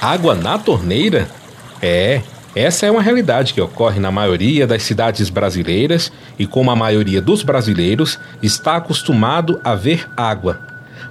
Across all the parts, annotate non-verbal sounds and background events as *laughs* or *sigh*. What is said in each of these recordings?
Água na torneira? É, essa é uma realidade que ocorre na maioria das cidades brasileiras e como a maioria dos brasileiros está acostumado a ver água.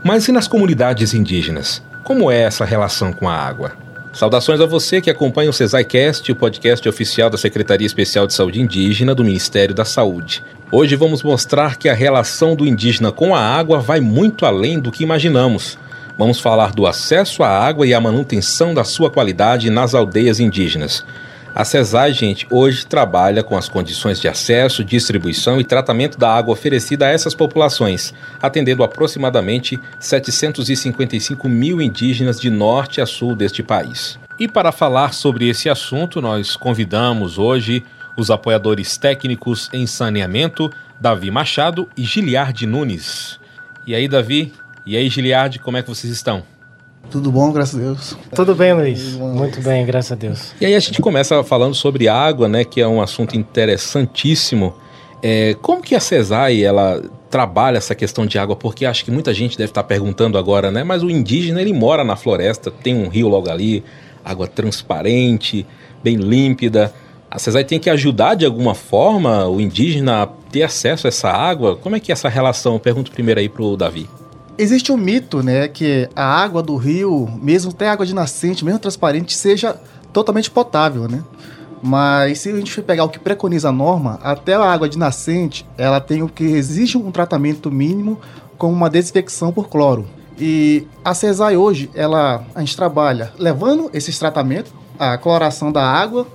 Mas e nas comunidades indígenas? Como é essa relação com a água? Saudações a você que acompanha o CesaiCast, o podcast oficial da Secretaria Especial de Saúde Indígena do Ministério da Saúde. Hoje vamos mostrar que a relação do indígena com a água vai muito além do que imaginamos. Vamos falar do acesso à água e a manutenção da sua qualidade nas aldeias indígenas. A CESAI, gente, hoje trabalha com as condições de acesso, distribuição e tratamento da água oferecida a essas populações, atendendo aproximadamente 755 mil indígenas de norte a sul deste país. E para falar sobre esse assunto, nós convidamos hoje os apoiadores técnicos em saneamento, Davi Machado e Giliard Nunes. E aí, Davi, e aí, Giliard, como é que vocês estão? Tudo bom, graças a Deus. Tudo bem, Luiz. Muito bem, graças a Deus. E aí a gente começa falando sobre água, né, que é um assunto interessantíssimo. É, como que a CESAI, ela trabalha essa questão de água? Porque acho que muita gente deve estar perguntando agora, né? Mas o indígena, ele mora na floresta, tem um rio logo ali, água transparente, bem límpida. A CESAI tem que ajudar de alguma forma o indígena a ter acesso a essa água? Como é que é essa relação? Eu pergunto primeiro aí para o Davi. Existe um mito, né, que a água do rio, mesmo até água de nascente, mesmo transparente, seja totalmente potável, né? Mas se a gente for pegar o que preconiza a norma, até a água de nascente, ela tem o que exige um tratamento mínimo com uma desinfecção por cloro. E a CESAI hoje, ela, a gente trabalha levando esses tratamentos, a cloração da água,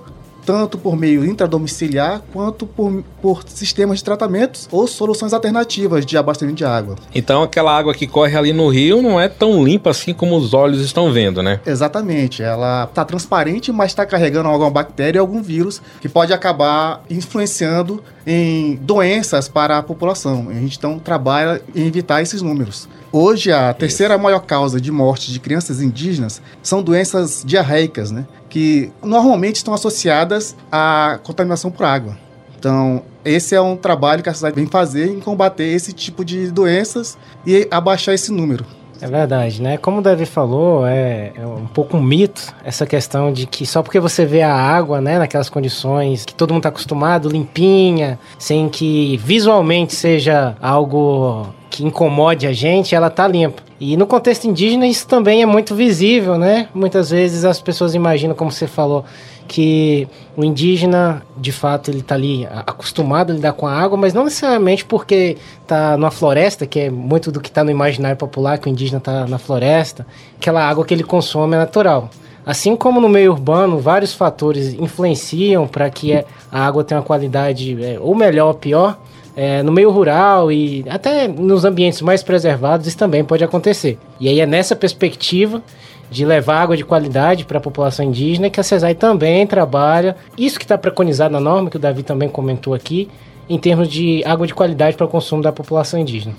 tanto por meio intradomiciliar quanto por, por sistemas de tratamentos ou soluções alternativas de abastecimento de água. Então aquela água que corre ali no rio não é tão limpa assim como os olhos estão vendo, né? Exatamente. Ela está transparente, mas está carregando alguma bactéria, algum vírus que pode acabar influenciando em doenças para a população. A gente então trabalha em evitar esses números. Hoje, a terceira Isso. maior causa de morte de crianças indígenas são doenças diarreicas, né? Que normalmente estão associadas à contaminação por água. Então, esse é um trabalho que a cidade vem fazer em combater esse tipo de doenças e abaixar esse número. É verdade, né? Como o Davi falou, é, é, um pouco um mito essa questão de que só porque você vê a água, né, naquelas condições que todo mundo está acostumado, limpinha, sem que visualmente seja algo que incomode a gente, ela tá limpa. E no contexto indígena isso também é muito visível, né? Muitas vezes as pessoas imaginam, como você falou, que o indígena, de fato, ele está ali acostumado a lidar com a água, mas não necessariamente porque está numa floresta, que é muito do que está no imaginário popular, que o indígena está na floresta, aquela água que ele consome é natural. Assim como no meio urbano, vários fatores influenciam para que a água tenha uma qualidade é, ou melhor ou pior, é, no meio rural e até nos ambientes mais preservados isso também pode acontecer. E aí é nessa perspectiva de levar água de qualidade para a população indígena que a CESAI também trabalha. Isso que está preconizado na norma, que o Davi também comentou aqui, em termos de água de qualidade para o consumo da população indígena.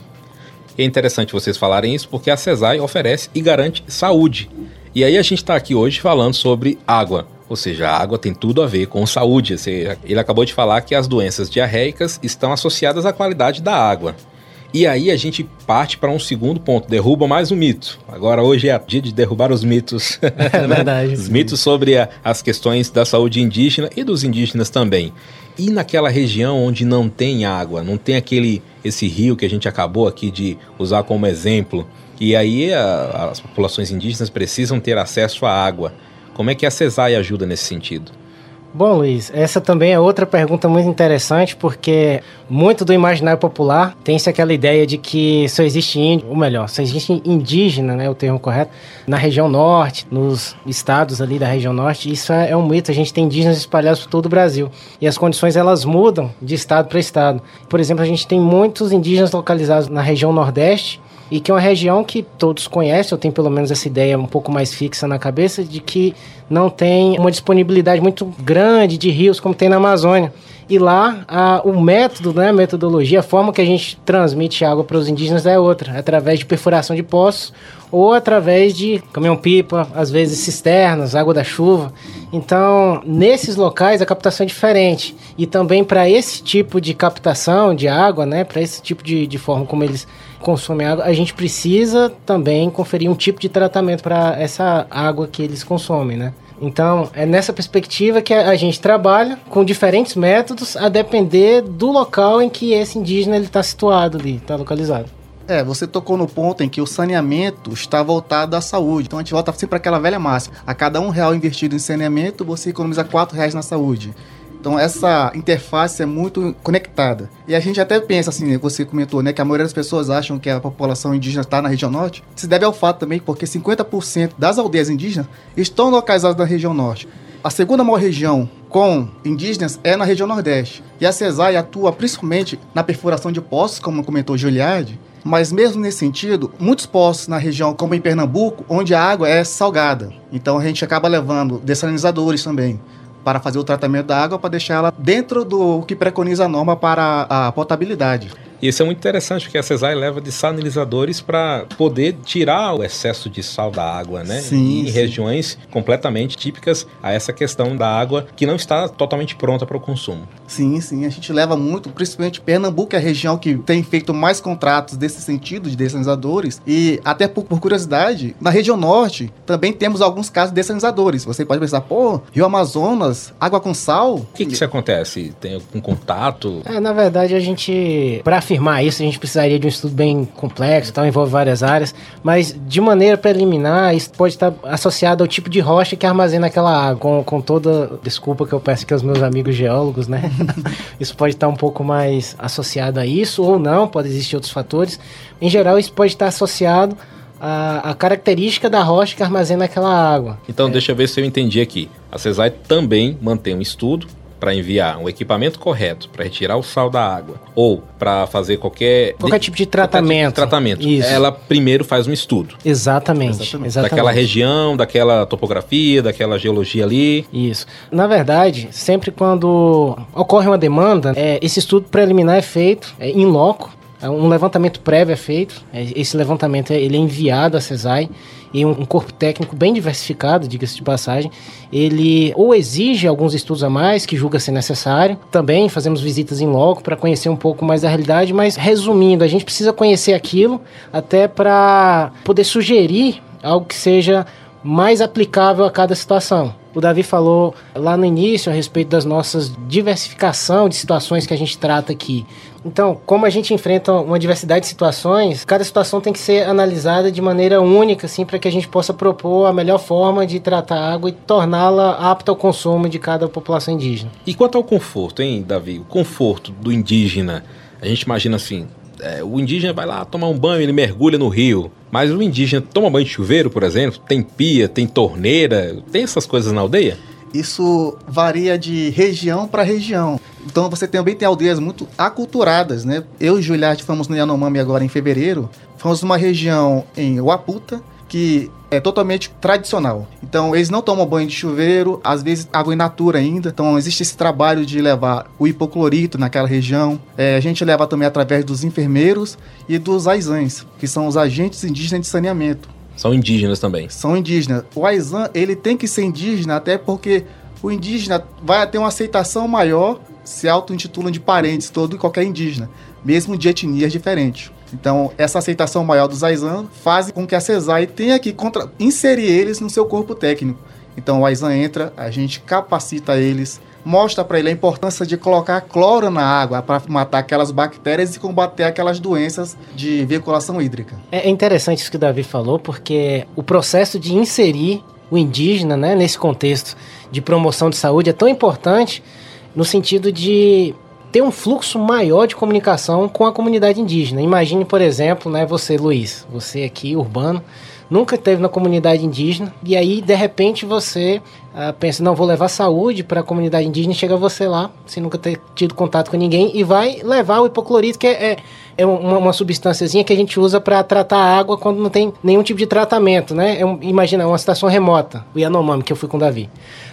É interessante vocês falarem isso porque a CESAI oferece e garante saúde. E aí a gente está aqui hoje falando sobre água. Ou seja, a água tem tudo a ver com saúde. Ele acabou de falar que as doenças diarreicas estão associadas à qualidade da água. E aí a gente parte para um segundo ponto, derruba mais um mito. Agora hoje é dia de derrubar os mitos. *laughs* É verdade. os mitos sobre a, as questões da saúde indígena e dos indígenas também. E naquela região onde não tem água, não tem aquele esse rio que a gente acabou aqui de usar como exemplo. E aí a, as populações indígenas precisam ter acesso à água. Como é que a CESAI ajuda nesse sentido? Bom, Luiz, essa também é outra pergunta muito interessante, porque muito do imaginário popular tem-se aquela ideia de que só existe índio, ou melhor, só existe indígena, né, o termo correto, na região norte, nos estados ali da região norte. Isso é, é um mito, a gente tem indígenas espalhados por todo o Brasil. E as condições, elas mudam de estado para estado. Por exemplo, a gente tem muitos indígenas localizados na região nordeste, e que é uma região que todos conhecem, eu tenho pelo menos essa ideia um pouco mais fixa na cabeça, de que não tem uma disponibilidade muito grande de rios como tem na Amazônia. E lá, a, o método, né, a metodologia, a forma que a gente transmite água para os indígenas é outra, através de perfuração de poços ou através de caminhão-pipa, às vezes cisternas, água da chuva. Então, nesses locais a captação é diferente. E também para esse tipo de captação de água, né, para esse tipo de, de forma como eles consomem água, a gente precisa também conferir um tipo de tratamento para essa água que eles consomem, né? Então, é nessa perspectiva que a gente trabalha com diferentes métodos a depender do local em que esse indígena está situado ali, está localizado. É, você tocou no ponto em que o saneamento está voltado à saúde. Então a gente volta sempre para aquela velha máxima. A cada um real investido em saneamento, você economiza quatro reais na saúde. Então essa interface é muito conectada. E a gente até pensa assim, você comentou, né, que a maioria das pessoas acham que a população indígena está na região norte. Se deve ao fato também porque 50% das aldeias indígenas estão localizadas na região norte. A segunda maior região com indígenas é na região nordeste. E a CESAI atua principalmente na perfuração de poços, como comentou Giuliardi, mas mesmo nesse sentido, muitos poços na região, como em Pernambuco, onde a água é salgada. Então a gente acaba levando dessalinizadores também para fazer o tratamento da água para deixar ela dentro do que preconiza a norma para a potabilidade. E isso é muito interessante, porque a CESAI leva desalinizadores para poder tirar o excesso de sal da água, né? Sim, em sim. regiões completamente típicas a essa questão da água que não está totalmente pronta para o consumo. Sim, sim, a gente leva muito, principalmente Pernambuco é a região que tem feito mais contratos desse sentido de dessalinizadores e até por, por curiosidade, na região norte também temos alguns casos de dessalinizadores. Você pode pensar, pô, Rio Amazonas, água com sal. O que, que isso acontece? Tem algum contato? É, na verdade, a gente, para afirmar isso, a gente precisaria de um estudo bem complexo, tal, envolve várias áreas, mas de maneira preliminar, isso pode estar associado ao tipo de rocha que armazena aquela água, com, com toda desculpa que eu peço aqui aos meus amigos geólogos, né? *laughs* isso pode estar um pouco mais associado a isso, ou não, pode existir outros fatores. Em geral, isso pode estar associado à, característica da rocha que armazena aquela água. Então, deixa eu ver se eu entendi aqui. A CESAI também mantém um estudo para enviar um equipamento correto para retirar o sal da água ou para fazer qualquer Qualquer tipo de tratamento. tratamento. Isso. Ela primeiro faz um estudo Exatamente. Exatamente. daquela região, daquela topografia, daquela geologia ali. Isso. Na verdade, sempre quando ocorre uma demanda, é, esse estudo preliminar é feito é, em loco. É, Um levantamento prévio é feito. é, Esse levantamento ele é enviado à CESAI e um, um corpo técnico bem diversificado, diga-se de passagem. Ele ou exige alguns estudos a mais, que julga ser necessário. Também fazemos visitas em loco para conhecer um pouco mais da realidade, mas resumindo, a gente precisa conhecer aquilo até para poder sugerir algo que seja mais aplicável a cada situação. O Davi falou lá no início a respeito das nossas diversificação de situações que a gente trata aqui. Então, como a gente enfrenta uma diversidade de situações, cada situação tem que ser analisada de maneira única, assim, para que a gente possa propor a melhor forma de tratar a água e torná-la apta ao consumo de cada população indígena. E quanto ao conforto, hein, Davi? O conforto do indígena. A gente imagina assim: é, o indígena vai lá tomar um banho, ele mergulha no rio. Mas o indígena toma banho de chuveiro, por exemplo? Tem pia, tem torneira? Tem essas coisas na aldeia? Isso varia de região para região. Então você também tem aldeias muito aculturadas, né? Eu e Juliarte fomos no Yanomami agora em fevereiro. Fomos numa região em Waputa, que é totalmente tradicional. Então eles não tomam banho de chuveiro, às vezes água in natura ainda. Então existe esse trabalho de levar o hipoclorito naquela região. É, a gente leva também através dos enfermeiros e dos aizães, que são os agentes indígenas de saneamento São indígenas também. são indígenas. O Aizan, ele tem que ser indígena até porque o indígena vai ter uma aceitação maior se auto-intitulam de parentes todo e qualquer indígena, mesmo de etnias diferentes. Então, essa aceitação maior dos Aizan faz com que a CESAI tenha que contra- inserir eles no seu corpo técnico. Então, o Aizan entra, a gente capacita eles, mostra para ele a importância de colocar cloro na água para matar aquelas bactérias e combater aquelas doenças de veiculação hídrica. É interessante isso que o Davi falou, porque o processo de inserir o indígena né, nesse contexto de promoção de saúde é tão importante no sentido de ter um fluxo maior de comunicação com a comunidade indígena. Imagine, por exemplo, né, você, Luiz, você aqui, urbano, nunca esteve na comunidade indígena, e aí, de repente, você ah, pensa, não, vou levar saúde para a comunidade indígena, chega você lá, sem nunca ter tido contato com ninguém, e vai levar o hipoclorito, que é, é, é uma, uma substânciazinha que a gente usa para tratar a água quando não tem nenhum tipo de tratamento, né? É um- imagina, uma estação remota, o Yanomami, que eu fui com o Davi.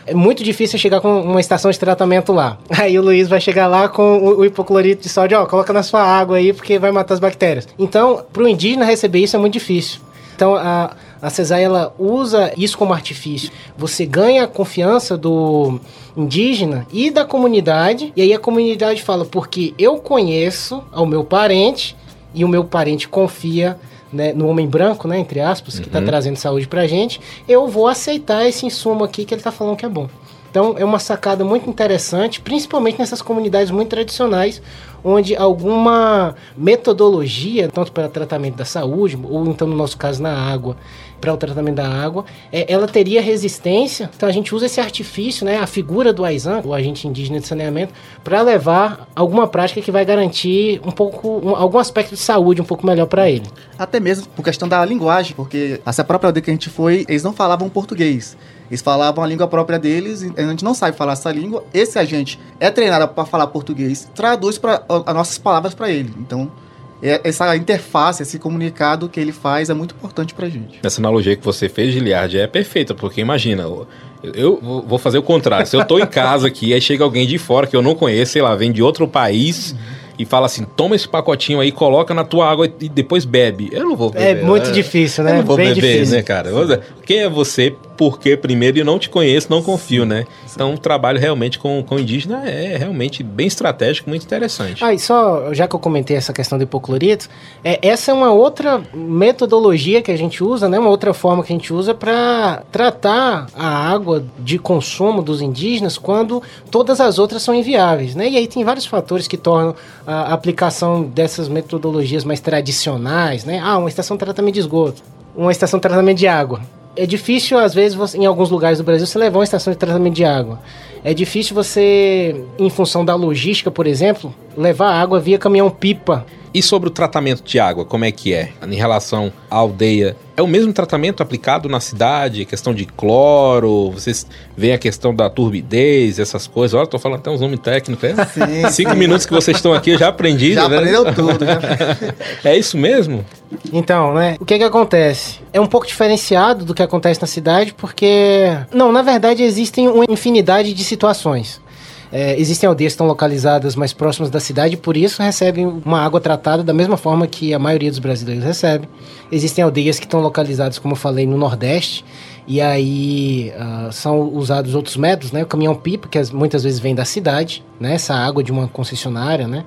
É muito difícil chegar com uma estação de tratamento lá. *laughs* Aí o Luiz vai chegar lá com o, o hipoclorito de sódio, ó, coloca na sua água aí, porque vai matar as bactérias. Então, para o indígena receber isso é muito difícil. Então a, a CESAI ela usa isso como artifício. Você ganha a confiança do indígena e da comunidade, e aí a comunidade fala, porque eu conheço ao meu parente e o meu parente confia né, no homem branco, né, entre aspas, que está Uhum. trazendo saúde pra gente, eu vou aceitar esse insumo aqui que ele está falando que é bom. Então é uma sacada muito interessante, principalmente nessas comunidades muito tradicionais, onde alguma metodologia, tanto para tratamento da saúde, ou então no nosso caso na água, para o tratamento da água, é, ela teria resistência. Então a gente usa esse artifício, né, a figura do AISAN, o agente indígena de saneamento, para levar alguma prática que vai garantir um pouco, um- algum aspecto de saúde um pouco melhor para ele. Até mesmo por questão da linguagem, porque essa própria aldeia que a gente foi, eles não falavam português. Eles falavam a língua própria deles, e a gente não sabe falar essa língua. Esse agente é treinado para falar português, traduz para as nossas palavras para ele. Então, é- essa interface, esse comunicado que ele faz é muito importante para a gente. Essa analogia que você fez, Giliard, é perfeita, porque imagina, eu, eu vou- fazer o contrário. Se eu tô em casa aqui, aí chega alguém de fora que eu não conheço, sei lá, vem de outro país e fala assim: toma esse pacotinho aí, coloca na tua água e depois bebe. Eu não vou É beber. muito né? difícil, Eu né? não vou Bem beber, difícil. né, cara? Eu Quem é você? Porque primeiro eu não te conheço, não confio, né? Então, o trabalho realmente com, com indígena é realmente bem estratégico, muito interessante. Ah, e só, já que eu comentei essa questão do hipoclorito, é, essa é uma outra metodologia que a gente usa, né? Uma outra forma que a gente usa para tratar a água de consumo dos indígenas quando todas as outras são inviáveis, né? E aí tem vários fatores que tornam a aplicação dessas metodologias mais tradicionais, né? Ah, uma estação de tratamento de esgoto, uma estação de tratamento de água. É difícil, às vezes, você- em alguns lugares do Brasil, você levar uma estação de tratamento de água. É difícil você, em função da logística, por exemplo, levar água via caminhão-pipa. E sobre o tratamento de água, como é que é? Em relação à aldeia, é o mesmo tratamento aplicado na cidade? Questão de cloro, vocês veem a questão da turbidez, essas coisas. Olha, eu tô falando até uns nomes técnicos, é? *laughs* Sim, Cinco minutos que vocês estão aqui, eu já aprendi, Já né? aprendeu *laughs* tudo. Já... É isso mesmo? Então, né? O que que acontece? É um pouco diferenciado do que acontece na cidade, porque. Não, na verdade, existem uma infinidade de situações. É, existem aldeias que estão localizadas mais próximas da cidade, por isso recebem uma água tratada da mesma forma que a maioria dos brasileiros recebe. Existem aldeias que estão localizadas, como eu falei, no Nordeste, e aí ah, são usados outros métodos, né? O caminhão-pipa, que as- muitas vezes vem da cidade, né? Essa água de uma concessionária, né?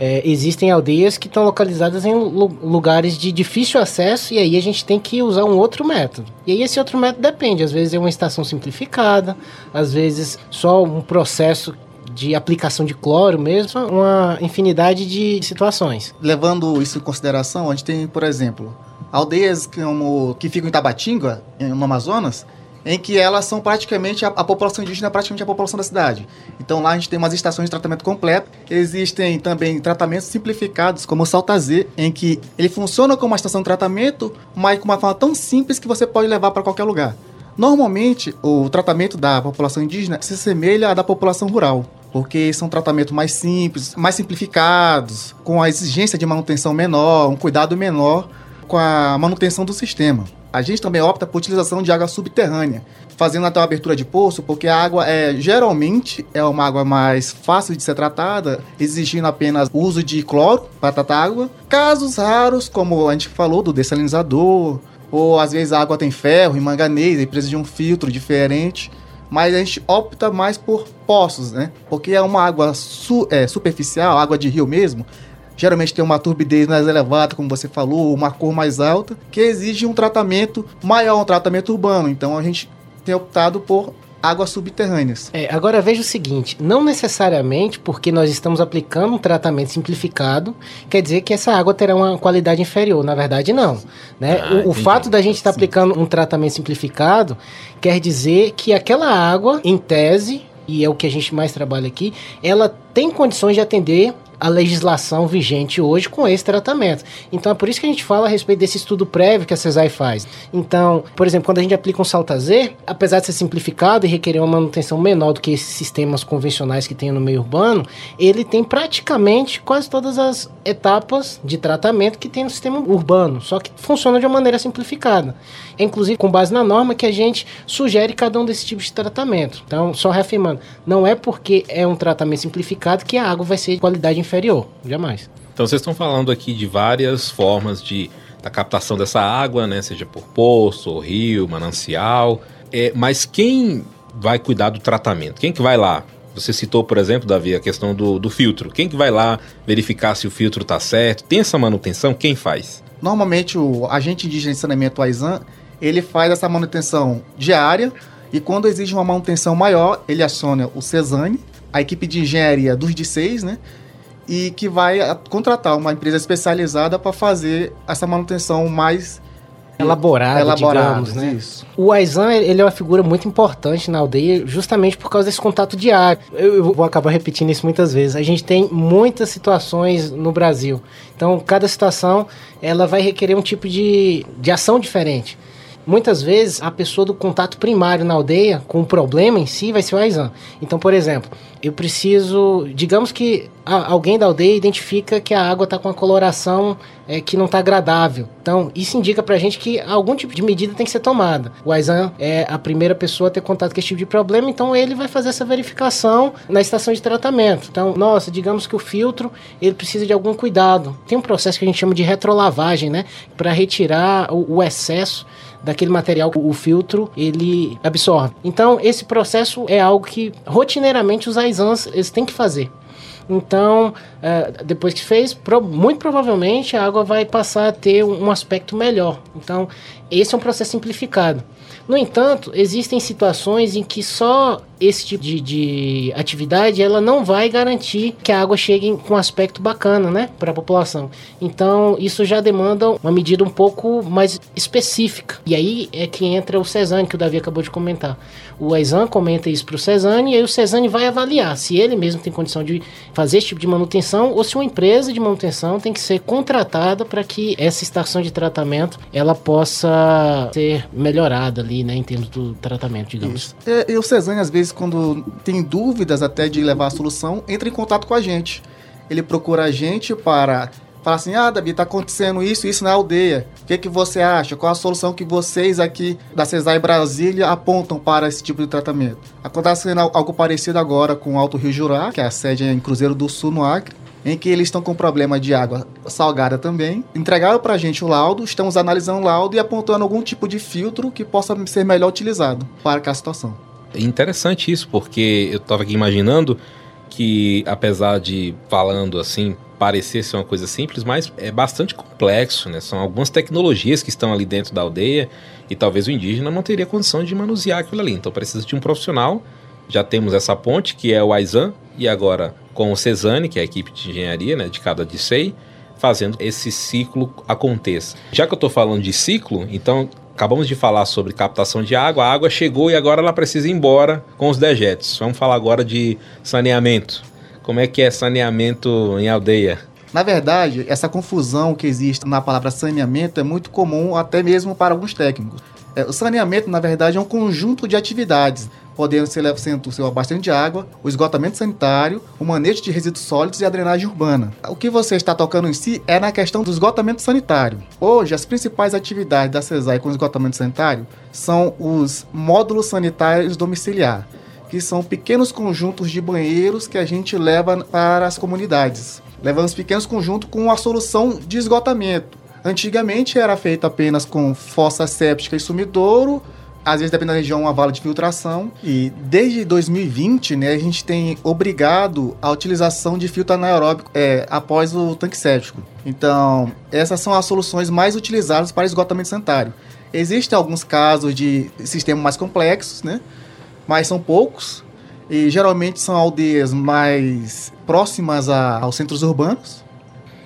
É, existem aldeias que estão localizadas em lu- lugares de difícil acesso e aí a gente tem que usar um outro método. E aí esse outro método depende, às vezes é uma estação simplificada, às vezes só um processo de aplicação de cloro mesmo, uma infinidade de situações. Levando isso em consideração, a gente tem, por exemplo, aldeias como, que ficam em Tabatinga, no Amazonas, em que elas são praticamente, a, a população indígena é praticamente a população da cidade. Então lá a gente tem umas estações de tratamento completo. Existem também tratamentos simplificados, como o Saltazê, em que ele funciona como uma estação de tratamento, mas com uma forma tão simples que você pode levar para qualquer lugar. Normalmente, o tratamento da população indígena se assemelha à da população rural, porque são tratamentos mais simples, mais simplificados, com a exigência de manutenção menor, um cuidado menor com a manutenção do sistema. A gente também opta por utilização de água subterrânea, fazendo até uma abertura de poço, porque a água é geralmente é uma água mais fácil de ser tratada, exigindo apenas uso de cloro para tratar a água. Casos raros, como a gente falou do dessalinizador, ou às vezes a água tem ferro e manganês e precisa de um filtro diferente. Mas a gente opta mais por poços, né? Porque é uma água su- é, superficial, água de rio mesmo. Geralmente tem uma turbidez mais elevada, como você falou, uma cor mais alta, que exige um tratamento maior, um tratamento urbano. Então a gente tem optado por águas subterrâneas. É, agora veja o seguinte, não necessariamente porque nós estamos aplicando um tratamento simplificado, quer dizer que essa água terá uma qualidade inferior. Na verdade, não. Né? Ah, o, o fato da gente estar aplicando um tratamento simplificado quer dizer que aquela água, em tese, e é o que a gente mais trabalha aqui, ela tem condições de atender a legislação vigente hoje com esse tratamento. Então é por isso que a gente fala a respeito desse estudo prévio que a CESAI faz. Então, por exemplo, quando a gente aplica um saltazer, apesar de ser simplificado e requerer uma manutenção menor do que esses sistemas convencionais que tem no meio urbano, ele tem praticamente quase todas as etapas de tratamento que tem no sistema urbano, só que funciona de uma maneira simplificada. É, inclusive com base na norma que a gente sugere cada um desses tipos de tratamento. Então, só reafirmando, não é porque é um tratamento simplificado que a água vai ser de qualidade inferior, jamais. Então vocês estão falando aqui de várias formas de a captação dessa água, né, seja por poço, rio, manancial. É, mas quem vai cuidar do tratamento? Quem que vai lá? Você citou, por exemplo, Davi, a questão do, do filtro. Quem que vai lá verificar se o filtro está certo? Tem essa manutenção? Quem faz? Normalmente o agente indígena de saneamento AISAN, ele faz essa manutenção diária e quando exige uma manutenção maior, ele aciona o CESANE, a equipe de engenharia dos D6, né? E que vai contratar uma empresa especializada para fazer essa manutenção mais elaborada, elaborada digamos, né? Isso. O Aizan, ele é uma figura muito importante na aldeia, justamente por causa desse contato diário. Eu, eu vou acabar repetindo isso muitas vezes. A gente tem muitas situações no Brasil. Então, cada situação, ela vai requerer um tipo de, de ação diferente. Muitas vezes, a pessoa do contato primário na aldeia com o problema em si vai ser o Aizan. Então, por exemplo, eu preciso. Digamos que alguém da aldeia identifica que a água está com uma coloração é, que não está agradável. Então, isso indica para a gente que algum tipo de medida tem que ser tomada. O Aizan é a primeira pessoa a ter contato com esse tipo de problema, então ele vai fazer essa verificação na estação de tratamento. Então, nossa, digamos que o filtro ele precisa de algum cuidado. Tem um processo que a gente chama de retrolavagem, né? Para retirar o, o excesso daquele material que o filtro ele absorve. Então, esse processo é algo que rotineiramente os AISANs eles têm que fazer. Então, é, depois que fez, muito provavelmente a água vai passar a ter um aspecto melhor. Então, esse é um processo simplificado. No entanto, existem situações em que só esse tipo de, de atividade ela não vai garantir que a água chegue com um aspecto bacana, né, para a população. Então, isso já demanda uma medida um pouco mais específica. E aí é que entra o Cesane que o Davi acabou de comentar. O Aizan comenta isso para o Cesane e aí o Cesane vai avaliar se ele mesmo tem condição de fazer esse tipo de manutenção ou se uma empresa de manutenção tem que ser contratada para que essa estação de tratamento ela possa ser melhorada ali, né, em termos do tratamento, digamos. É, e o Cesane às vezes vezes, quando tem dúvidas até de levar a solução, entra em contato com a gente. Ele procura a gente para falar assim: ah, Davi, tá acontecendo isso isso na aldeia. O que, que você acha? Qual a solução que vocês aqui da CESAI Brasília apontam para esse tipo de tratamento? Acontecendo algo parecido agora com o Alto Rio Jurá, que é a sede em Cruzeiro do Sul, no Acre em que eles estão com problema de água salgada também. Entregaram para a gente o laudo, estamos analisando o laudo e apontando algum tipo de filtro que possa ser melhor utilizado para aquela situação. É interessante isso, porque eu estava aqui imaginando que, apesar de falando assim, parecer ser uma coisa simples, mas é bastante complexo, né? São algumas tecnologias que estão ali dentro da aldeia e talvez o indígena não teria condição de manusear aquilo ali. Então precisa de um profissional. Já temos essa ponte, que é o Aizan, e agora com o Cesane, que é a equipe de engenharia né, de cada DCEI, fazendo esse ciclo aconteça. Já que eu estou falando de ciclo, então acabamos de falar sobre captação de água, a água chegou e agora ela precisa ir embora com os dejetos. Vamos falar agora de saneamento. Como é que é saneamento em aldeia? Na verdade, essa confusão que existe na palavra saneamento é muito comum até mesmo para alguns técnicos. É, o saneamento, na verdade, é um conjunto de atividades podendo ser sendo o abastecimento de água, o esgotamento sanitário, o manejo de resíduos sólidos e a drenagem urbana. O que você está tocando em si é na questão do esgotamento sanitário. Hoje, as principais atividades da CESAI com esgotamento sanitário são os módulos sanitários domiciliar, que são pequenos conjuntos de banheiros que a gente leva para as comunidades. Levamos pequenos conjuntos com a solução de esgotamento. Antigamente era feito apenas com fossa séptica e sumidouro, às vezes, dependendo da região, uma vala de filtração. E desde 2020, né, a gente tem obrigado a utilização de filtro anaeróbico é, após o tanque séptico. Então, essas são as soluções mais utilizadas para esgotamento sanitário. Existem alguns casos de sistemas mais complexos, né? Mas são poucos. E geralmente são aldeias mais próximas a, aos centros urbanos.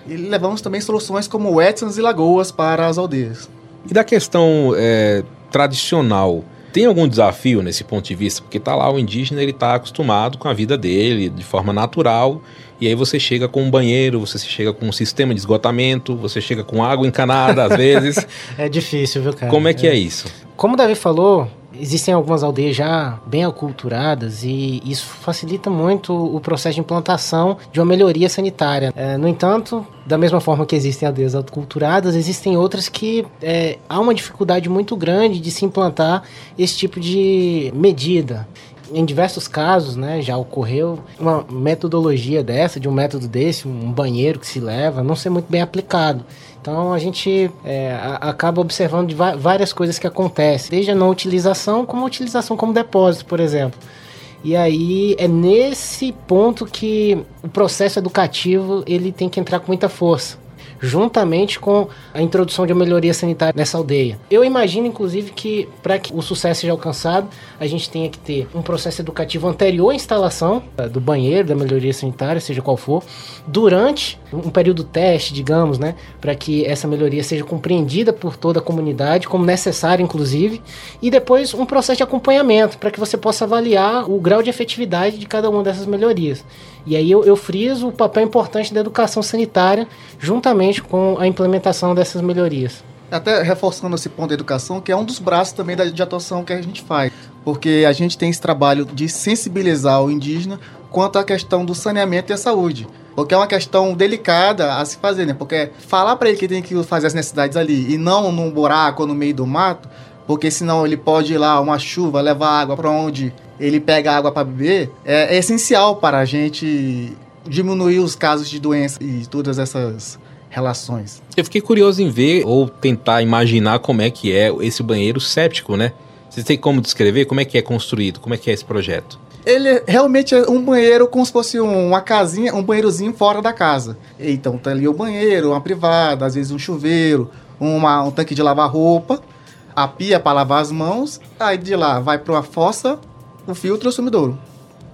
E levamos também soluções como wetlands e lagoas para as aldeias. E da questão é, tradicional. Tem algum desafio nesse ponto de vista? Porque tá lá o indígena, ele tá acostumado com a vida dele de forma natural, e aí você chega com um banheiro, você chega com um sistema de esgotamento, você chega com água encanada às vezes. *laughs* é difícil, viu, cara? Como é que é, é isso? Como o Davi falou, existem algumas aldeias já bem aculturadas e isso facilita muito o processo de implantação de uma melhoria sanitária. É, no entanto, da mesma forma que existem aldeias aculturadas, existem outras que é, há uma dificuldade muito grande de se implantar esse tipo de medida. em diversos casos, né, já ocorreu uma metodologia dessa, de um método desse, um banheiro que se leva, não ser muito bem aplicado. Então a gente é, acaba observando várias coisas que acontecem, desde a não utilização, como a utilização como depósito, por exemplo. E aí é nesse ponto que o processo educativo ele tem que entrar com muita força juntamente com a introdução de uma melhoria sanitária nessa aldeia. Eu imagino, inclusive, que para que o sucesso seja alcançado, a gente tenha que ter um processo educativo anterior à instalação eh, do banheiro, da melhoria sanitária, seja qual for, durante um período teste, digamos, né, para que essa melhoria seja compreendida por toda a comunidade, como necessária, inclusive, e depois um processo de acompanhamento, para que você possa avaliar o grau de efetividade de cada uma dessas melhorias. E aí eu, eu friso o papel importante da educação sanitária, juntamente com a implementação dessas melhorias. Até reforçando esse ponto da educação, que é um dos braços também da, de atuação que a gente faz. Porque a gente tem esse trabalho de sensibilizar o indígena quanto à questão do saneamento e a saúde. Porque é uma questão delicada a se fazer, né? Porque falar para ele que tem que fazer as necessidades ali e não num buraco ou no meio do mato, porque senão ele pode ir lá, uma chuva, levar água para onde ele pega água para beber, é, é essencial para a gente diminuir os casos de doença e todas essas relações. Eu fiquei curioso em ver ou tentar imaginar como é que é esse banheiro séptico, né? Você tem como descrever como é que é construído, como é que é esse projeto? Ele realmente é um banheiro como se fosse uma casinha, um banheirozinho fora da casa. Então tá ali o banheiro, uma privada, às vezes um chuveiro, uma, um tanque de lavar roupa, a pia para lavar as mãos, aí de lá vai para uma fossa, o filtro e o sumidouro.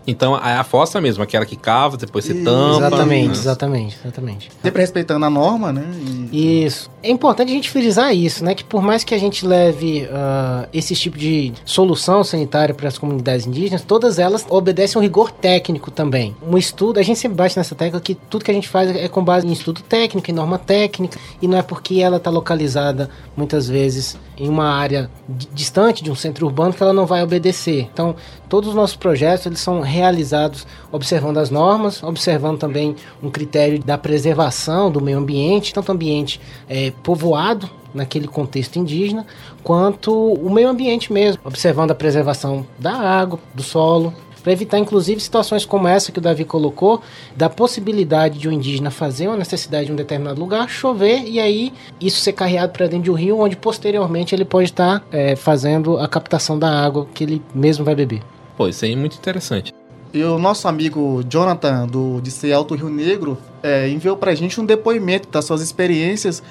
Então é a fossa mesmo, aquela que cava, depois você tampa. Exatamente, exatamente, exatamente. Sempre respeitando a norma, né? E... Isso. É importante a gente frisar isso, né? Que por mais que a gente leve uh, esse tipo de solução sanitária para as comunidades indígenas, todas elas obedecem a um rigor técnico também. Um estudo, a gente sempre bate nessa tecla que tudo que a gente faz é com base em estudo técnico, em norma técnica, e não é porque ela está localizada muitas vezes em uma área distante de um centro urbano que ela não vai obedecer. Então, todos os nossos projetos eles são realizados observando as normas, observando também um critério da preservação do meio ambiente, tanto ambiente é, povoado naquele contexto indígena, quanto o meio ambiente mesmo, observando a preservação da água, do solo, para evitar inclusive situações como essa que o Davi colocou, da possibilidade de um indígena fazer uma necessidade em um determinado lugar, chover e aí isso ser carreado para dentro de um rio, onde posteriormente ele pode estar é, fazendo a captação da água que ele mesmo vai beber. Pô, isso aí é muito interessante. E o nosso amigo Jonathan, do de Alto Rio Negro, é, enviou para a gente um depoimento das suas experiências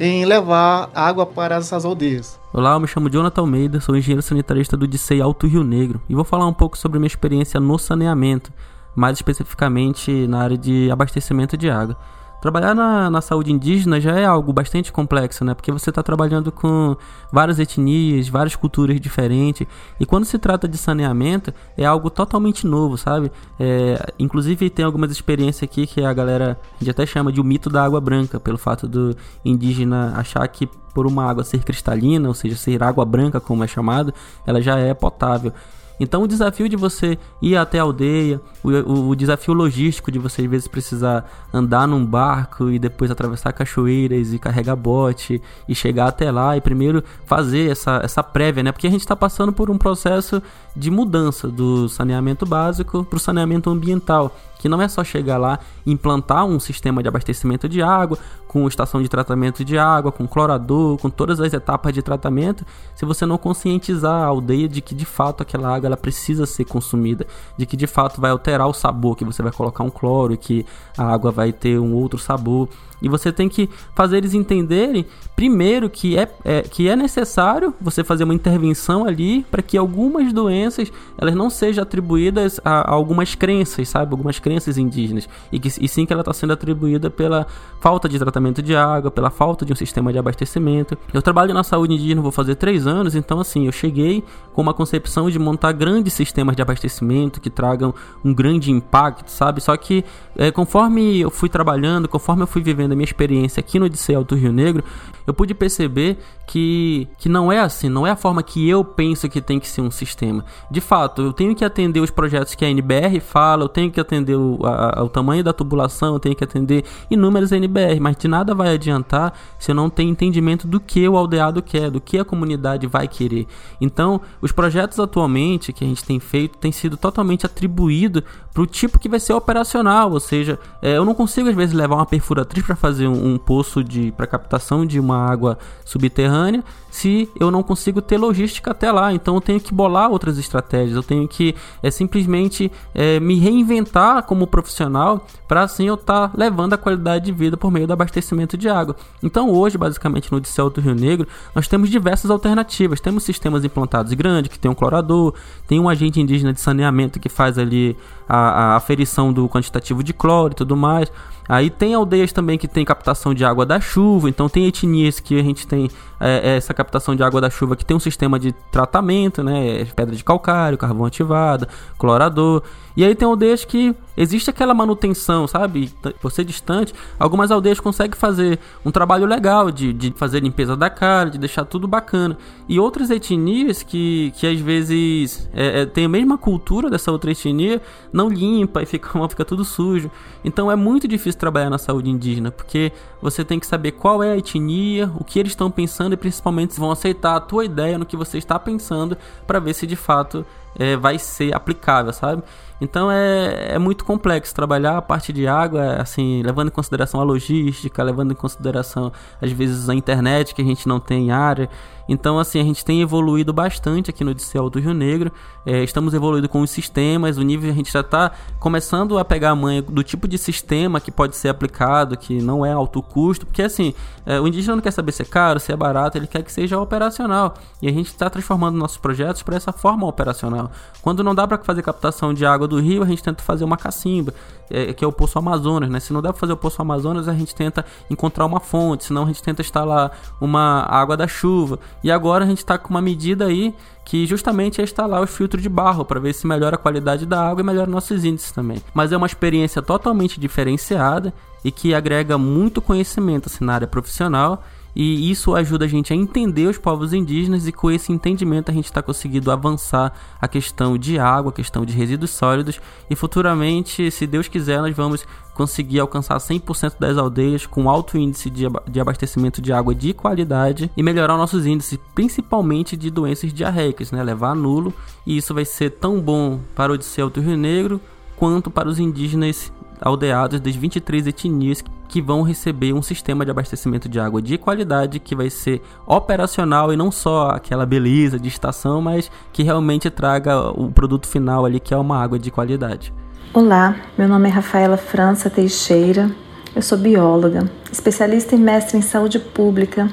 em levar água para essas aldeias. Olá, eu me chamo Jonathan Almeida, sou engenheiro sanitarista do Dicei Alto Rio Negro e vou falar um pouco sobre minha experiência no saneamento, mais especificamente na área de abastecimento de água. Trabalhar na, na saúde indígena já é algo bastante complexo, né? Porque você está trabalhando com várias etnias, várias culturas diferentes. E quando se trata de saneamento, é algo totalmente novo, sabe? É, inclusive, tem algumas experiências aqui que a galera a gente até chama de o mito da água branca, pelo fato do indígena achar que por uma água ser cristalina, ou seja, ser água branca, como é chamado, ela já é potável. Então o desafio de você ir até a aldeia, o, o, o, desafio logístico de você às vezes precisar andar num barco e depois atravessar cachoeiras e carregar bote e chegar até lá e primeiro fazer essa, essa prévia, né? Porque a gente está passando por um processo de mudança do saneamento básico para o saneamento ambiental que não é só chegar lá e implantar um sistema de abastecimento de água, com estação de tratamento de água, com clorador, com todas as etapas de tratamento, se você não conscientizar a aldeia de que de fato aquela água ela precisa ser consumida, de que de fato vai alterar o sabor, que você vai colocar um cloro que a água vai ter um outro sabor. E você tem que fazer eles entenderem, primeiro, que é, é que é necessário você fazer uma intervenção ali para que algumas doenças elas não sejam atribuídas a, a, algumas crenças, sabe? Algumas crenças indígenas. E, que, e sim que ela está sendo atribuída pela falta de tratamento de água, pela falta de um sistema de abastecimento. Eu trabalho na saúde indígena, vou fazer três anos, então assim, eu cheguei com uma concepção de montar grandes sistemas de abastecimento que tragam um grande impacto, sabe? Só que é, conforme eu fui trabalhando, conforme eu fui vivendo a minha experiência aqui no Odisseia Alto Rio Negro, eu pude perceber que, que não é assim, não é a forma que eu penso que tem que ser um sistema. De fato, eu tenho que atender os projetos que a NBR fala, eu tenho que atender o, a, o tamanho da tubulação, eu tenho que atender inúmeros NBR, mas de nada vai adiantar se eu não tenho entendimento do que o aldeado quer, do que a comunidade vai querer. Então, os projetos atualmente que a gente tem feito têm sido totalmente atribuídos para o tipo que vai ser operacional, ou seja, é, eu não consigo às vezes levar uma perfuratriz para fazer um, um poço de para captação de uma água subterrânea se eu não consigo ter logística até lá. Então eu tenho que bolar outras estratégias, eu tenho que é, simplesmente é, me reinventar como profissional para assim eu estar tá levando a qualidade de vida por meio do abastecimento de água. Então hoje, basicamente no Dicel do Rio Negro, nós temos diversas alternativas. Temos sistemas implantados grandes, que tem um clorador, tem um agente indígena de saneamento que faz ali a, a aferição do quantitativo de cloro e tudo mais. Aí tem aldeias também que tem captação de água da chuva, então tem etnias que a gente tem é, é essa captação de água da chuva que tem um sistema de tratamento, né? Pedra de calcário, carvão ativado, clorador. E aí tem aldeias que existe aquela manutenção, sabe? Por ser distante, algumas aldeias conseguem fazer um trabalho legal de, de fazer limpeza da cara, de deixar tudo bacana. E outras etnias que, que às vezes é, é, tem a mesma cultura dessa outra etnia, não limpa e fica, *laughs* fica tudo sujo. Então é muito difícil trabalhar na saúde indígena, porque você tem que saber qual é a etnia, o que eles estão pensando e principalmente vão aceitar a tua ideia no que você está pensando para ver se de fato é, vai ser aplicável, sabe? Então é, é muito complexo trabalhar a parte de água, assim, levando em consideração a logística, levando em consideração às vezes a internet que a gente não tem área. Então, assim, a gente tem evoluído bastante aqui no DCL do Rio Negro. É, estamos evoluindo com os sistemas, o nível a gente já está começando a pegar a manha do tipo de sistema que pode ser aplicado, que não é alto custo, porque assim, é, o indígena não quer saber se é caro, se é barato, ele quer que seja operacional. E a gente está transformando nossos projetos para essa forma operacional. Quando não dá para fazer captação de água do rio, a gente tenta fazer uma cacimba, é, que é o Poço Amazonas, né? Se não dá para fazer o Poço Amazonas, a gente tenta encontrar uma fonte, senão a gente tenta instalar uma água da chuva. E agora a gente está com uma medida aí que justamente é instalar os filtros de barro para ver se melhora a qualidade da água e melhora nossos índices também. Mas é uma experiência totalmente diferenciada e que agrega muito conhecimento assim, na área profissional e isso ajuda a gente a entender os povos indígenas e com esse entendimento a gente está conseguindo avançar a questão de água, a questão de resíduos sólidos e futuramente, se Deus quiser, nós vamos conseguir alcançar 100% das aldeias com alto índice de, de abastecimento de água de qualidade e melhorar nossos índices, principalmente de doenças diarreicas, né? levar a nulo e isso vai ser tão bom para o Odisseu do Rio Negro quanto para os indígenas aldeados das 23 etnias que vão receber um sistema de abastecimento de água de qualidade que vai ser operacional e não só aquela beleza de estação, mas que realmente traga o produto final ali que é uma água de qualidade. Olá, meu nome é Rafaela França Teixeira. Eu sou bióloga, especialista em mestre em saúde pública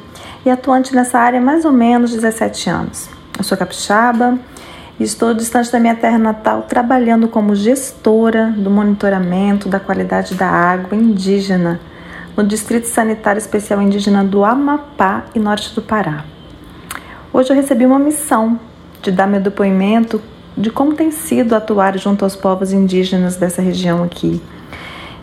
e atuante nessa área há mais ou menos 17 anos. Eu sou capixaba, estou distante da minha terra natal trabalhando como gestora do monitoramento da qualidade da água indígena no Distrito Sanitário Especial Indígena do Amapá e Norte do Pará. Hoje eu recebi uma missão de dar meu depoimento de como tem sido atuar junto aos povos indígenas dessa região aqui.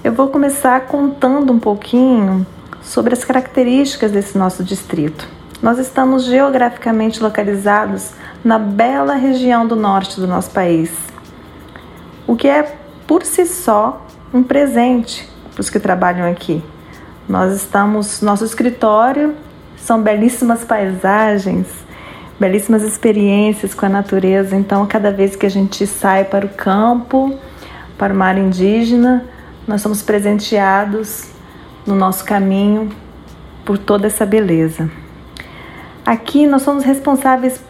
Eu vou começar contando um pouquinho sobre as características desse nosso distrito. Nós estamos geograficamente localizados na bela região do norte do nosso país, o que é por si só um presente para os que trabalham aqui. Nós estamos, nosso escritório são belíssimas paisagens, belíssimas experiências com a natureza. Então, cada vez que a gente sai para o campo, para o mar indígena, nós somos presenteados no nosso caminho por toda essa beleza. Aqui nós somos responsáveis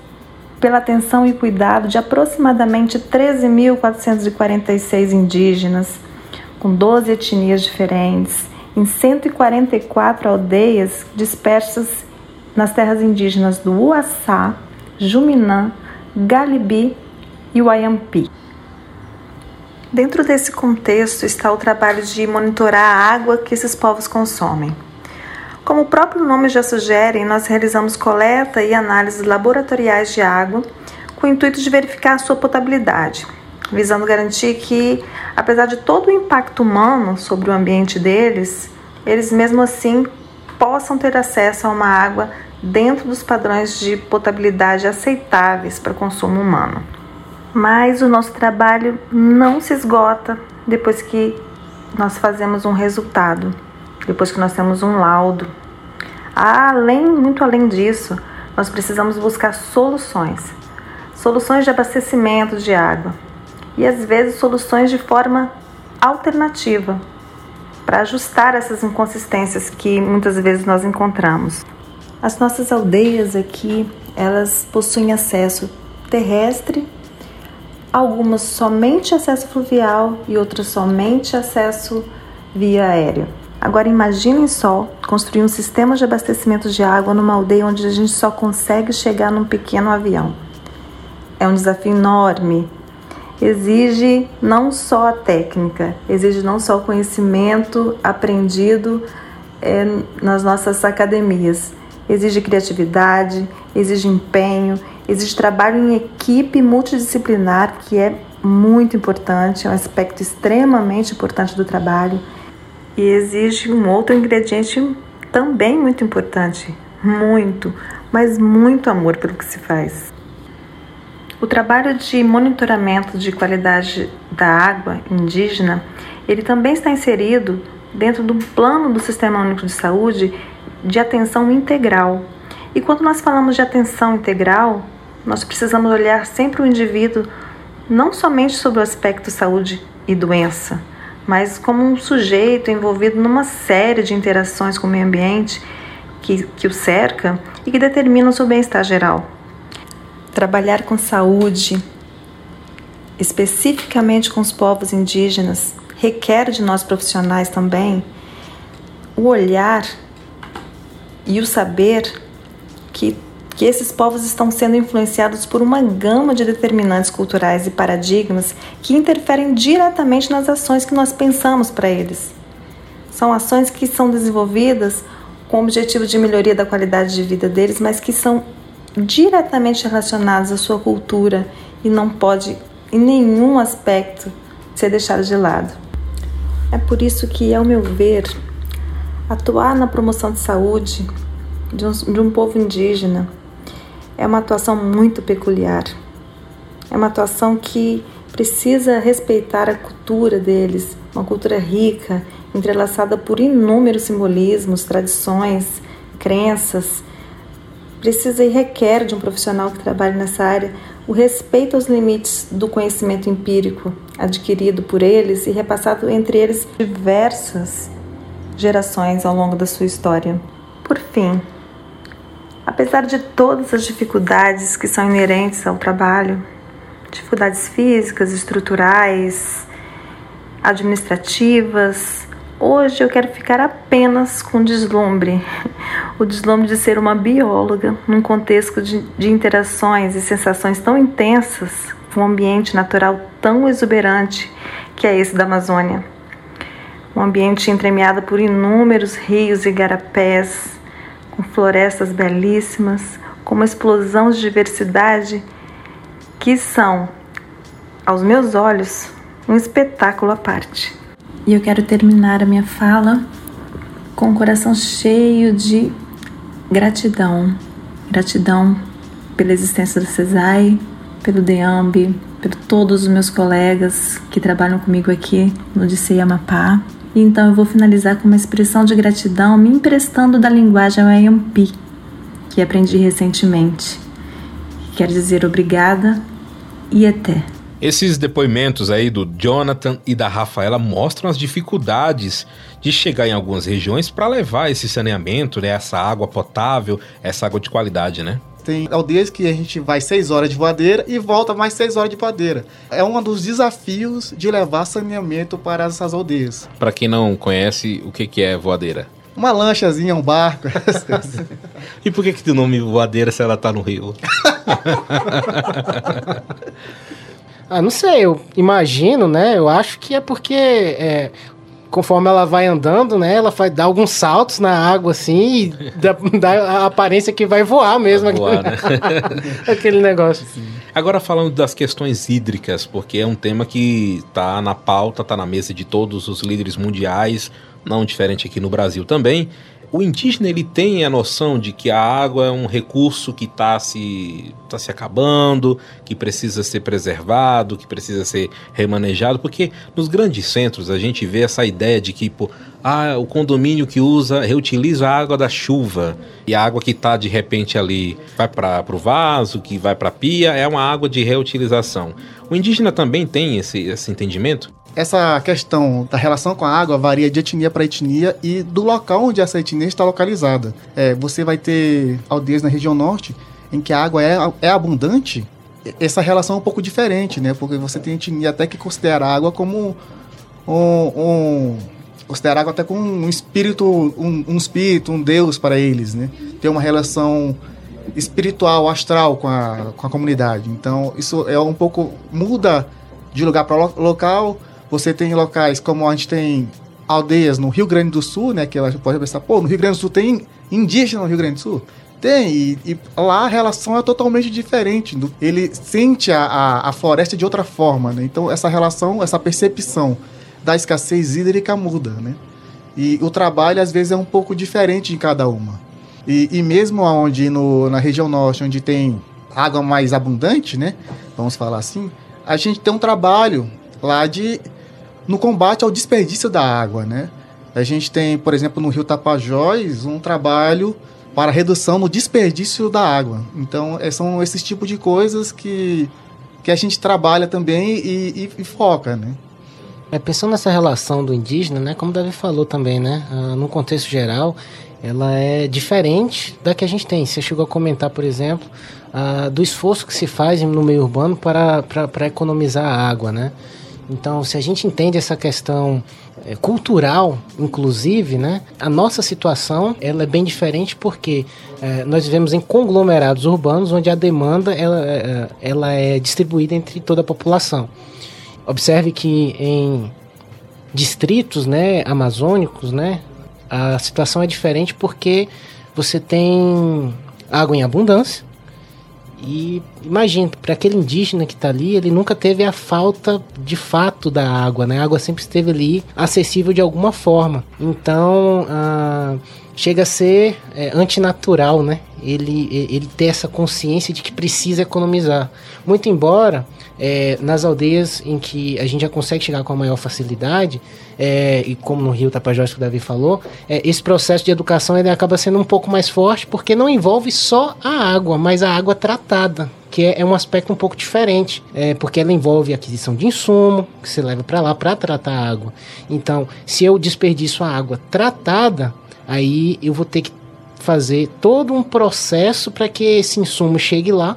pela atenção e cuidado de aproximadamente 13.446 indígenas, com 12 etnias diferentes, em 144 aldeias dispersas nas terras indígenas do Uaçá, Juminã, Galibi e Uayampi. Dentro desse contexto está o trabalho de monitorar a água que esses povos consomem. Como o próprio nome já sugere, nós realizamos coleta e análises laboratoriais de água com o intuito de verificar a sua potabilidade, visando garantir que, apesar de todo o impacto humano sobre o ambiente deles, eles mesmo assim possam ter acesso a uma água dentro dos padrões de potabilidade aceitáveis para consumo humano. Mas o nosso trabalho não se esgota depois que nós fazemos um resultado, depois que nós temos um laudo. Além, muito além disso, nós precisamos buscar soluções. Soluções de abastecimento de água e às vezes soluções de forma alternativa para ajustar essas inconsistências que muitas vezes nós encontramos. As nossas aldeias aqui, elas possuem acesso terrestre, algumas somente acesso fluvial e outras somente acesso via aéreo. Agora imaginem só construir um sistema de abastecimento de água numa aldeia onde a gente só consegue chegar num pequeno avião. É um desafio enorme. Exige não só a técnica, exige não só o conhecimento aprendido é, nas nossas academias, exige criatividade, exige empenho, exige trabalho em equipe multidisciplinar, que é muito importante, é um aspecto extremamente importante do trabalho, e exige um outro ingrediente também muito importante, muito, mas muito amor pelo que se faz. O trabalho de monitoramento de qualidade da água indígena, ele também está inserido dentro do plano do Sistema Único de Saúde de atenção integral. E quando nós falamos de atenção integral, nós precisamos olhar sempre o indivíduo não somente sobre o aspecto saúde e doença, mas como um sujeito envolvido numa série de interações com o meio ambiente que, que o cerca e que determinam o seu bem-estar geral. Trabalhar com saúde, especificamente com os povos indígenas, requer de nós profissionais também o olhar e o saber que, que esses povos estão sendo influenciados por uma gama de determinantes culturais e paradigmas que interferem diretamente nas ações que nós pensamos para eles. São ações que são desenvolvidas com o objetivo de melhoria da qualidade de vida deles, mas que são diretamente relacionadas à sua cultura e não pode em nenhum aspecto ser deixado de lado. É por isso que, ao meu ver, Atuar na promoção de saúde de um, de um povo indígena é uma atuação muito peculiar. É uma atuação que precisa respeitar a cultura deles, uma cultura rica, entrelaçada por inúmeros simbolismos, tradições, crenças. Precisa e requer de um profissional que trabalhe nessa área o respeito aos limites do conhecimento empírico adquirido por eles e repassado entre eles diversas gerações ao longo da sua história. Por fim, apesar de todas as dificuldades que são inerentes ao trabalho, dificuldades físicas, estruturais, administrativas, hoje eu quero ficar apenas com o deslumbre, o deslumbre de ser uma bióloga num contexto de, de interações e sensações tão intensas com um ambiente natural tão exuberante que é esse da Amazônia um ambiente entremeado por inúmeros rios e garapés, com florestas belíssimas, com uma explosão de diversidade que são, aos meus olhos, um espetáculo à parte. E eu quero terminar a minha fala com o coração cheio de gratidão. Gratidão pela existência do CESAI, pelo DEAMB, por todos os meus colegas que trabalham comigo aqui no DCI Amapá, então eu vou finalizar com uma expressão de gratidão me emprestando da linguagem Wayampi, que aprendi recentemente. Quer dizer obrigada e até. Esses depoimentos aí do Jonathan e da Rafaela mostram as dificuldades de chegar em algumas regiões para levar esse saneamento, né, essa água potável, essa água de qualidade, né? Tem aldeias que a gente vai seis horas de voadeira e volta mais seis horas de voadeira. É um dos desafios de levar saneamento para essas aldeias. Para quem não conhece, o que, que é voadeira? Uma lanchazinha, um barco. *laughs* e por que que tem o nome voadeira se ela tá no rio? *laughs* ah, não sei, eu imagino, né? Eu acho que é porque é, conforme ela vai andando, né? Ela vai dar alguns saltos na água, assim, e *laughs* dá, dá a aparência que vai voar mesmo. Vai voar, né? *laughs* aquele negócio. Sim. Agora falando das questões hídricas, porque é um tema que está na pauta, está na mesa de todos os líderes mundiais, não diferente aqui no Brasil também, o indígena ele tem a noção de que a água é um recurso que está se, tá se acabando, que precisa ser preservado, que precisa ser remanejado, porque nos grandes centros a gente vê essa ideia de que pô, ah, o condomínio que usa, reutiliza a água da chuva e a água que está de repente ali vai para o vaso, que vai para a pia, é uma água de reutilização. O indígena também tem esse, esse entendimento? Essa questão da relação com a água varia de etnia para etnia e do local onde essa etnia está localizada. É, você vai ter aldeias na região norte em que a água é, é abundante. Essa relação é um pouco diferente, né? Porque você tem etnia até que considera a água como um, um considera a água até como um espírito, um, um espírito, um deus para eles, né? Tem uma relação espiritual, astral com a, com a comunidade. Então, isso é um pouco muda de lugar para lo local, você tem locais como a gente tem aldeias no Rio Grande do Sul, né? Que ela pode pensar, pô, no Rio Grande do Sul tem indígena no Rio Grande do Sul? Tem, e, e lá a relação é totalmente diferente. Ele sente a, a, a floresta de outra forma, né? Então essa relação, essa percepção da escassez hídrica muda, né? E o trabalho às vezes é um pouco diferente em cada uma. E, e mesmo onde no, na região norte, onde tem água mais abundante, né? Vamos falar assim, a gente tem um trabalho lá de no combate ao desperdício da água, né? A gente tem, por exemplo, no Rio Tapajós, um trabalho para redução no desperdício da água. Então, é, são esses tipos de coisas que, que a gente trabalha também e, e, e foca, né? É, pensando nessa relação do indígena, né, como o Davi falou também, né, ah, no contexto geral, ela é diferente da que a gente tem. Você chegou a comentar, por exemplo, ah, do esforço que se faz no meio urbano para, para, para economizar a água, né? Então, se a gente entende essa questão é, cultural, inclusive, né, a nossa situação ela é bem diferente porque é, nós vivemos em conglomerados urbanos onde a demanda ela, é, ela é distribuída entre toda a população. Observe que em distritos né, amazônicos, né, a situação é diferente porque você tem água em abundância, e imagina, para aquele indígena que está ali, ele nunca teve a falta de fato da água, né? A água sempre esteve ali acessível de alguma forma. Então, ah, chega a ser é, antinatural, né? Ele, ele ter essa consciência de que precisa economizar. Muito embora é, nas aldeias em que a gente já consegue chegar com a maior facilidade, é, e como no Rio Tapajós que o Davi falou, é, esse processo de educação ele acaba sendo um pouco mais forte porque não envolve só a água, mas a água tratada que é, é, um aspecto um pouco diferente, é, porque ela envolve aquisição de insumo, que você leva para lá para tratar a água. Então, se eu desperdiço a água tratada, aí eu vou ter que fazer todo um processo para que esse insumo chegue lá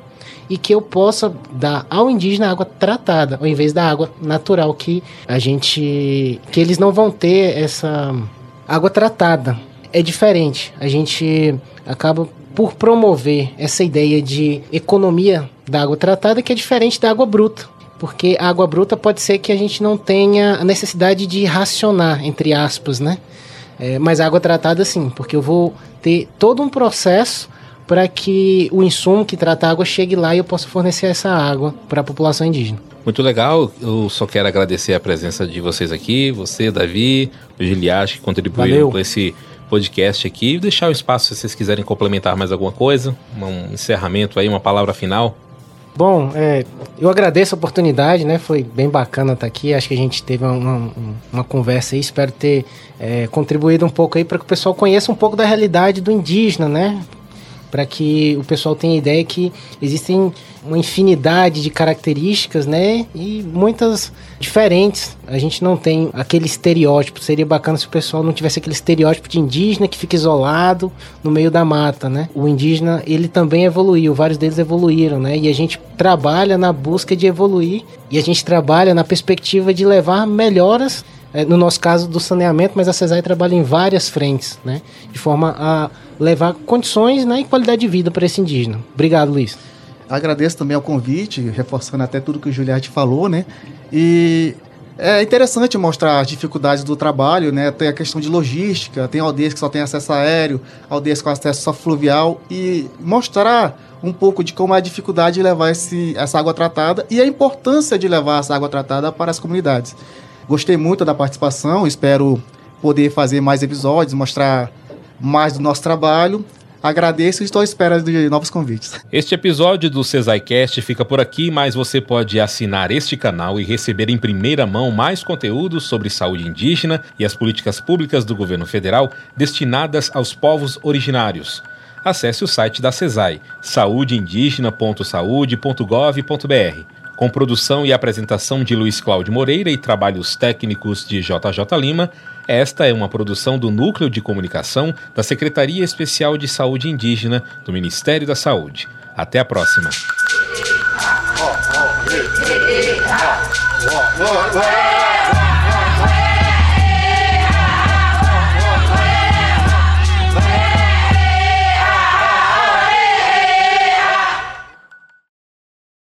e que eu possa dar ao indígena água tratada, ao invés da água natural que a gente que eles não vão ter essa água tratada. É diferente. A gente acaba por promover essa ideia de economia da água tratada que é diferente da água bruta porque a água bruta pode ser que a gente não tenha a necessidade de racionar, entre aspas, né? É, mas água tratada sim, porque eu vou ter todo um processo para que o insumo que trata a água chegue lá e eu possa fornecer essa água para a população indígena. Muito legal, eu só quero agradecer a presença de vocês aqui, você, Davi, o Giliache, que contribuíram com esse podcast aqui. Deixar o espaço se vocês quiserem complementar mais alguma coisa, um encerramento aí, uma palavra final. Bom, é, eu agradeço a oportunidade, né? Foi bem bacana estar aqui. Acho que a gente teve uma, uma, uma conversa aí. Espero ter é, contribuído um pouco aí para que o pessoal conheça um pouco da realidade do indígena, né? Para que o pessoal tenha ideia que existem uma infinidade de características, né? E muitas diferentes. A gente não tem aquele estereótipo. Seria bacana se o pessoal não tivesse aquele estereótipo de indígena que fica isolado no meio da mata, né? O indígena, ele também evoluiu, vários deles evoluíram, né? E a gente trabalha na busca de evoluir e a gente trabalha na perspectiva de levar melhoras é, no nosso caso do saneamento, mas a CESAI trabalha em várias frentes, né? De forma a levar condições né, e qualidade de vida para esse indígena. Obrigado, Luiz. Agradeço também ao convite, reforçando até tudo que o Juliette falou, né? E é interessante mostrar as dificuldades do trabalho, né? Tem a questão de logística, tem aldeias que só têm acesso aéreo, aldeias com acesso só fluvial e mostrar um pouco de como é a dificuldade de levar esse, essa água tratada e a importância de levar essa água tratada para as comunidades. Gostei muito da participação, espero poder fazer mais episódios, mostrar mais do nosso trabalho. Agradeço e estou à espera de novos convites. Este episódio do CesaiCast fica por aqui, mas você pode assinar este canal e receber em primeira mão mais conteúdos sobre saúde indígena e as políticas públicas do governo federal destinadas aos povos originários. Acesse o site da CESAI, saudeindígena.saude.gov.br com produção e apresentação de Luiz Cláudio Moreira e trabalhos técnicos de JJ Lima, esta é uma produção do Núcleo de Comunicação da Secretaria Especial de Saúde Indígena do Ministério da Saúde. Até a próxima.